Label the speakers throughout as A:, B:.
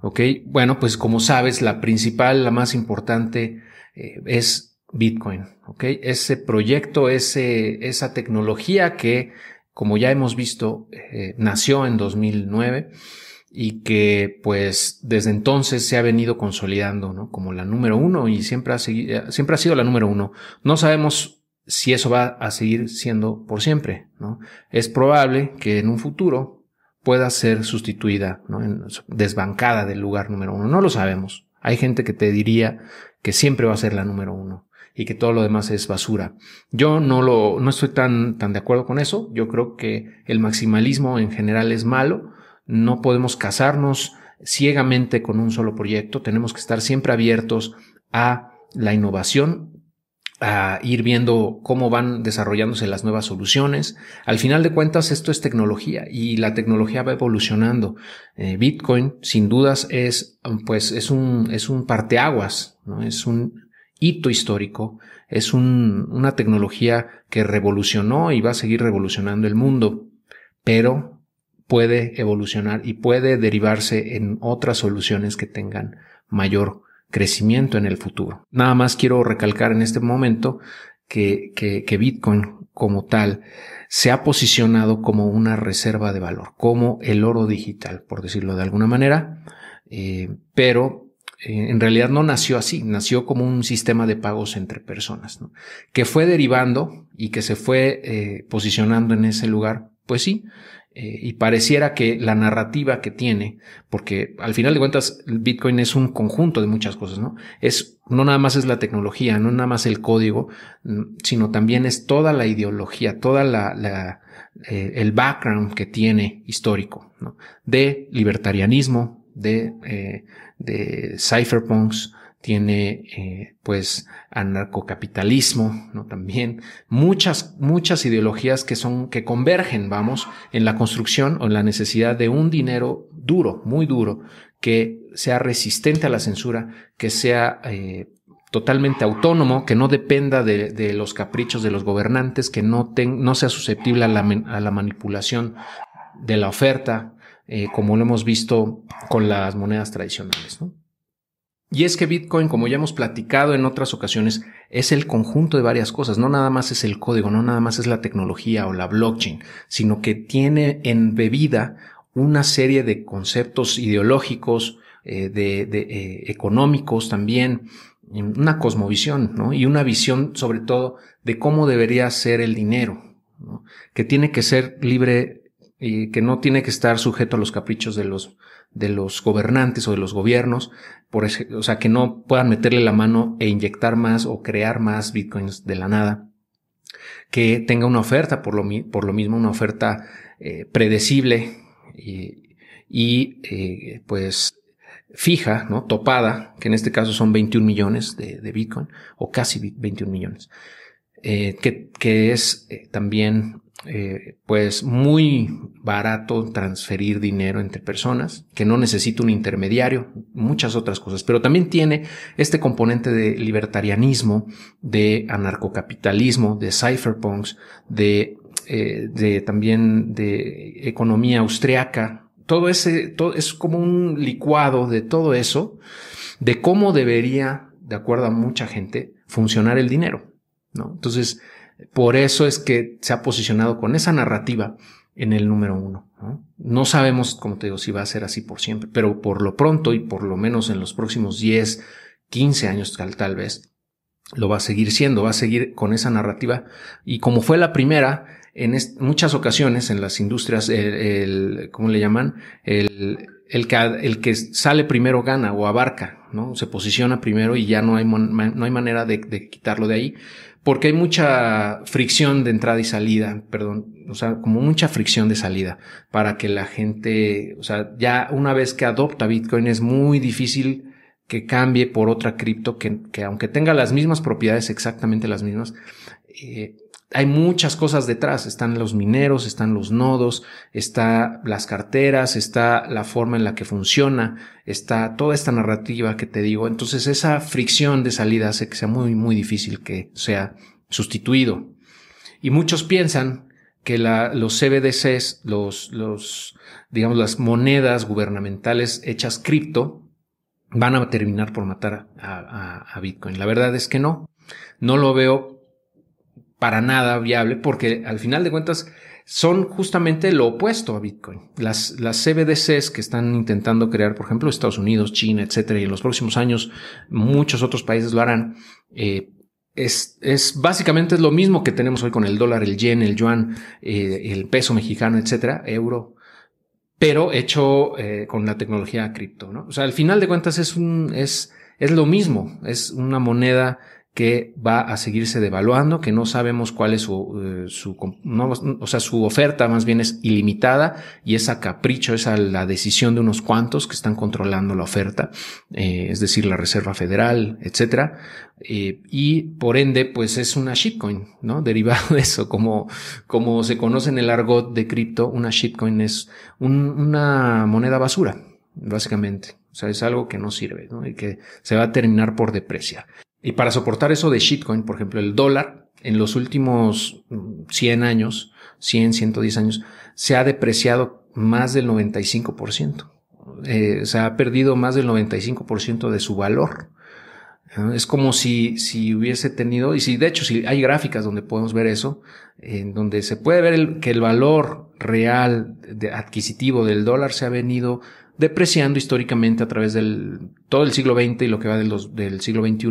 A: ¿Ok? Bueno, pues como sabes, la principal, la más importante eh, es Bitcoin. ¿Ok? Ese proyecto, ese, esa tecnología que, como ya hemos visto, eh, nació en 2009 y que pues desde entonces se ha venido consolidando ¿no? como la número uno y siempre ha, seguido, siempre ha sido la número uno. No sabemos si eso va a seguir siendo por siempre. ¿no? Es probable que en un futuro pueda ser sustituida, desbancada del lugar número uno. No lo sabemos. Hay gente que te diría que siempre va a ser la número uno y que todo lo demás es basura. Yo no lo, no estoy tan, tan de acuerdo con eso. Yo creo que el maximalismo en general es malo no podemos casarnos ciegamente con un solo proyecto, tenemos que estar siempre abiertos a la innovación, a ir viendo cómo van desarrollándose las nuevas soluciones. Al final de cuentas, esto es tecnología y la tecnología va evolucionando. Eh, Bitcoin, sin dudas, es, pues, es un, es un parteaguas, ¿no? Es un hito histórico, es una tecnología que revolucionó y va a seguir revolucionando el mundo, pero puede evolucionar y puede derivarse en otras soluciones que tengan mayor crecimiento en el futuro. Nada más quiero recalcar en este momento que, que, Bitcoin como tal se ha posicionado como una reserva de valor, como el oro digital, por decirlo de alguna manera, eh, pero eh, en realidad no nació así, nació como un sistema de pagos entre personas, que fue derivando y que se fue eh, posicionando en ese lugar, pues sí, eh, y pareciera que la narrativa que tiene, porque al final de cuentas Bitcoin es un conjunto de muchas cosas, ¿no? Es, no nada más es la tecnología, no nada más el código, mm, sino también es toda la ideología, toda la, la eh, el background que tiene histórico, ¿no? De libertarianismo, de, eh, de cypherpunks, tiene eh, pues anarcocapitalismo, ¿no? También muchas, muchas ideologías que son, que convergen, vamos, en la construcción o en la necesidad de un dinero duro, muy duro, que sea resistente a la censura, que sea eh, totalmente autónomo, que no dependa de, los caprichos de los gobernantes, que no, no sea susceptible a la, a la manipulación de la oferta, eh, como lo hemos visto con las monedas tradicionales. ¿no? Y es que Bitcoin, como ya hemos platicado en otras ocasiones, es el conjunto de varias cosas. No nada más es el código, no nada más es la tecnología o la blockchain, sino que tiene embebida una serie de conceptos ideológicos, eh, de, eh, económicos también, una cosmovisión, ¿no? Y una visión sobre todo de cómo debería ser el dinero, que tiene que ser libre y que no tiene que estar sujeto a los caprichos de los de los gobernantes o de los gobiernos, por o sea, que no puedan meterle la mano e inyectar más o crear más bitcoins de la nada, que tenga una oferta, por lo, por lo mismo una oferta eh, predecible y, eh, pues fija, ¿no? Topada, que en este caso son 21 millones de, de bitcoin o casi 21 millones, eh, que, que, es también eh, pues muy barato transferir dinero entre personas, que no necesita un intermediario, muchas otras cosas, pero también tiene este componente de libertarianismo, de anarcocapitalismo, de cypherpunks, de, eh, de también de economía austriaca. Todo ese, todo es como un licuado de todo eso, de cómo debería, de acuerdo a mucha gente, funcionar el dinero. ¿no? Entonces, por eso es que se ha posicionado con esa narrativa en el número uno. ¿no? sabemos, como te digo, si va a ser así por siempre, pero por lo pronto y por lo menos en los próximos 10, 15 años tal, tal vez, lo va a seguir siendo, va a seguir con esa narrativa. Y como fue la primera, en muchas ocasiones en las industrias, el, ¿cómo le llaman? El, el, que, el que sale primero gana o abarca, ¿no? Se posiciona primero y ya no hay, no hay manera de, de quitarlo de ahí porque hay mucha fricción de entrada y salida, perdón, o sea, como mucha fricción de salida para que la gente, o sea, ya una vez que adopta Bitcoin es muy difícil que cambie por otra cripto que, que aunque tenga las mismas propiedades, exactamente las mismas, eh, hay muchas cosas detrás. Están los mineros, están los nodos, está las carteras, está la forma en la que funciona, está toda esta narrativa que te digo. Entonces esa fricción de salida hace que sea muy, muy difícil que sea sustituido. Y muchos piensan que los CBDCs, los, los, digamos, las monedas gubernamentales hechas cripto, van a terminar por matar a, Bitcoin. La verdad es que no. No lo veo para nada viable porque al final de cuentas son justamente lo opuesto a Bitcoin. Las, las CBDCs que están intentando crear, por ejemplo, Estados Unidos, China, etcétera, y en los próximos años muchos otros países lo harán, eh, es, es, básicamente es lo mismo que tenemos hoy con el dólar, el yen, el yuan, eh, el peso mexicano, etcétera, euro, pero hecho eh, con la tecnología cripto, ¿no? O sea, al final de cuentas es un, es, es lo mismo, es una moneda que va a seguirse devaluando, que no sabemos cuál es su, eh, su o sea, su oferta más bien es ilimitada y es a capricho, es la decisión de unos cuantos que están controlando la oferta, eh, es decir, la Reserva Federal, etcétera, eh, y por ende, pues es una shitcoin, ¿no? Derivado de eso, como, como se conoce en el argot de cripto, una shitcoin es una moneda basura, básicamente. O sea, es algo que no sirve, ¿no? Y que se va a terminar por depreciar. Y para soportar eso de shitcoin, por ejemplo, el dólar en los últimos 100 años, 100, 110 años, se ha depreciado más del 95%. Eh, se ha perdido más del 95% de su valor. Es como si, si hubiese tenido, y si de hecho si hay gráficas donde podemos ver eso, en donde se puede ver que el valor real adquisitivo del dólar se ha venido depreciando históricamente a través del todo el siglo XX y lo que va del siglo XXI.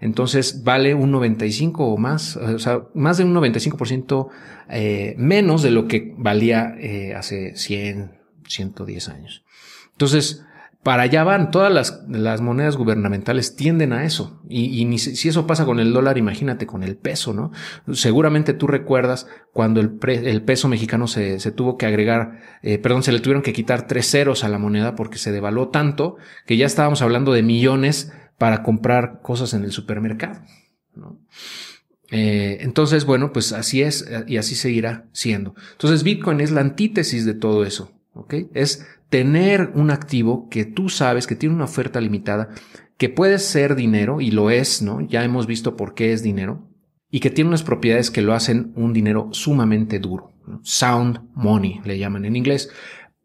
A: Entonces vale un 95 o más, o sea, más de un 95% eh, menos de lo que valía eh, hace 100, 110 años. Entonces, para allá van. Todas las, monedas gubernamentales tienden a eso. Y, si, eso pasa con el dólar, imagínate con el peso, ¿no? Seguramente tú recuerdas cuando el, peso mexicano se, tuvo que agregar, eh, perdón, se le tuvieron que quitar tres ceros a la moneda porque se devaluó tanto que ya estábamos hablando de millones para comprar cosas en el supermercado, ¿no? Eh, entonces, bueno, pues así es y así seguirá siendo. Entonces, Bitcoin es la antítesis de todo eso. ¿ok? Es tener un activo que tú sabes que tiene una oferta limitada, que puede ser dinero, y lo es, ¿no? Ya hemos visto por qué es dinero, y que tiene unas propiedades que lo hacen un dinero sumamente duro. Sound money, le llaman en inglés.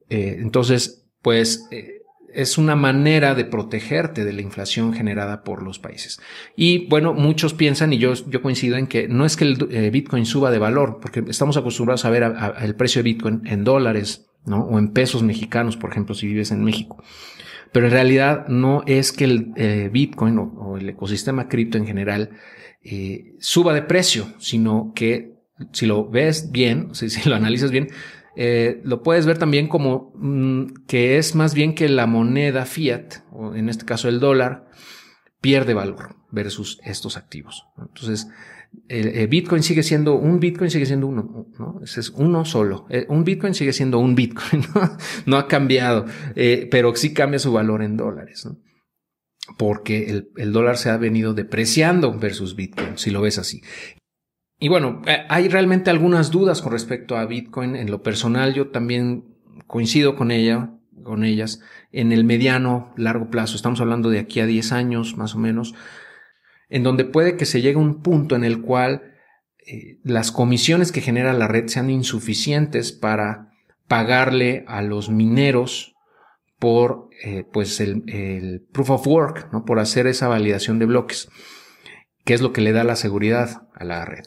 A: Eh, entonces, pues eh, es una manera de protegerte de la inflación generada por los países. Y bueno, muchos piensan, y yo, yo coincido en que no es que el eh, Bitcoin suba de valor, porque estamos acostumbrados a ver el precio de Bitcoin en dólares, ¿no? O en pesos mexicanos, por ejemplo, si vives en México. Pero en realidad no es que el eh, Bitcoin o, el ecosistema cripto en general eh, suba de precio, sino que si lo ves bien, si, lo analizas bien, eh, lo puedes ver también como mm, que es más bien que la moneda fiat, o en este caso el dólar, pierde valor versus estos activos. Entonces, el, Bitcoin sigue siendo, un Bitcoin sigue siendo uno, ¿no? es uno solo. Eh, un Bitcoin sigue siendo un Bitcoin, ¿no? no ha cambiado, eh, pero sí cambia su valor en dólares, ¿no? Porque el, el, dólar se ha venido depreciando versus Bitcoin, si lo ves así. Y bueno, eh, hay realmente algunas dudas con respecto a Bitcoin. En lo personal, yo también coincido con ella, con ellas. En el mediano, largo plazo, estamos hablando de aquí a 10 años más o menos, en donde puede que se llegue a un punto en el cual eh, las comisiones que genera la red sean insuficientes para pagarle a los mineros por eh, pues el, proof of work, ¿no? por hacer esa validación de bloques, que es lo que le da la seguridad a la red.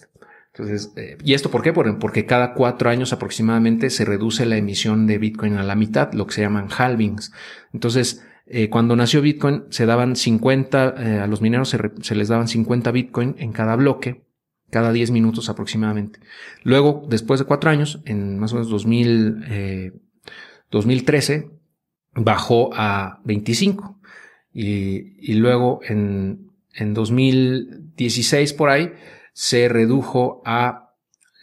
A: Entonces, eh, ¿y esto por qué? Porque cada cuatro años aproximadamente se reduce la emisión de Bitcoin a la mitad, lo que se llaman halvings. Entonces, eh, cuando nació Bitcoin se daban 50, eh, a los mineros se, les daban 50 Bitcoin en cada bloque, cada 10 minutos aproximadamente. Luego, después de cuatro años, en más o menos 2000, 2013, eh, bajó a 25. Y, luego en 2016 por ahí se redujo a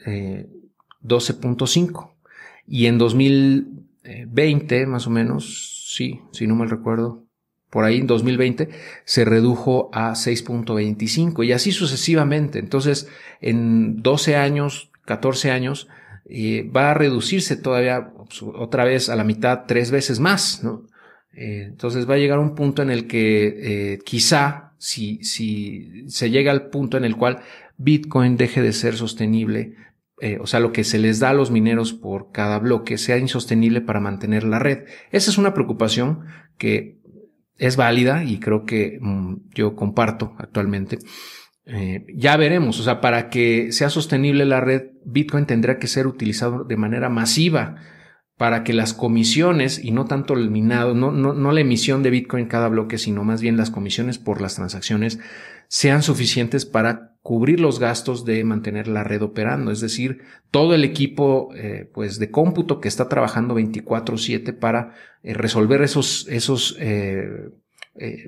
A: 12.5. Y en 2020, más o menos, sí, si no mal recuerdo, por ahí en 2020 se redujo a 6.25 y así sucesivamente. Entonces, en 12 años, 14 años, eh, va a reducirse todavía pues, otra vez a la mitad, tres veces más. Eh, entonces va a llegar un punto en el que eh, quizá, si, si se llega al punto en el cual Bitcoin deje de ser sostenible eh, o sea, lo que se les da a los mineros por cada bloque sea insostenible para mantener la red. Esa es una preocupación que es válida y creo que mm, yo comparto actualmente. Eh, ya veremos, o sea, para que sea sostenible la red, Bitcoin tendrá que ser utilizado de manera masiva para que las comisiones, y no tanto el minado, no, no, no la emisión de Bitcoin cada bloque, sino más bien las comisiones por las transacciones, sean suficientes para cubrir los gastos de mantener la red operando, es decir, todo el equipo eh, pues de cómputo que está trabajando 24/7 para eh, resolver esos esos eh,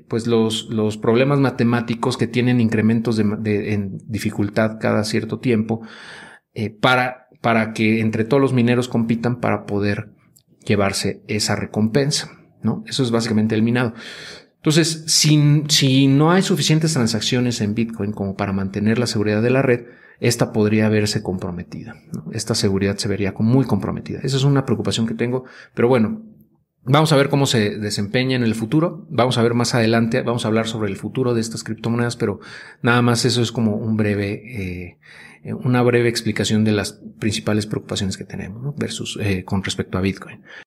A: pues los, los problemas matemáticos que tienen incrementos de, en dificultad cada cierto tiempo para para que entre todos los mineros compitan para poder llevarse esa recompensa, ¿no? Eso es básicamente el minado. Entonces, si, si no hay suficientes transacciones en Bitcoin como para mantener la seguridad de la red, esta podría verse comprometida. Esta seguridad se vería muy comprometida. Esa es una preocupación que tengo, pero bueno, Vamos a ver cómo se desempeña en el futuro. Vamos a ver más adelante, vamos a hablar sobre el futuro de estas criptomonedas, pero nada más eso es como un breve, eh, una breve explicación de las principales preocupaciones que tenemos versus eh, con respecto a Bitcoin.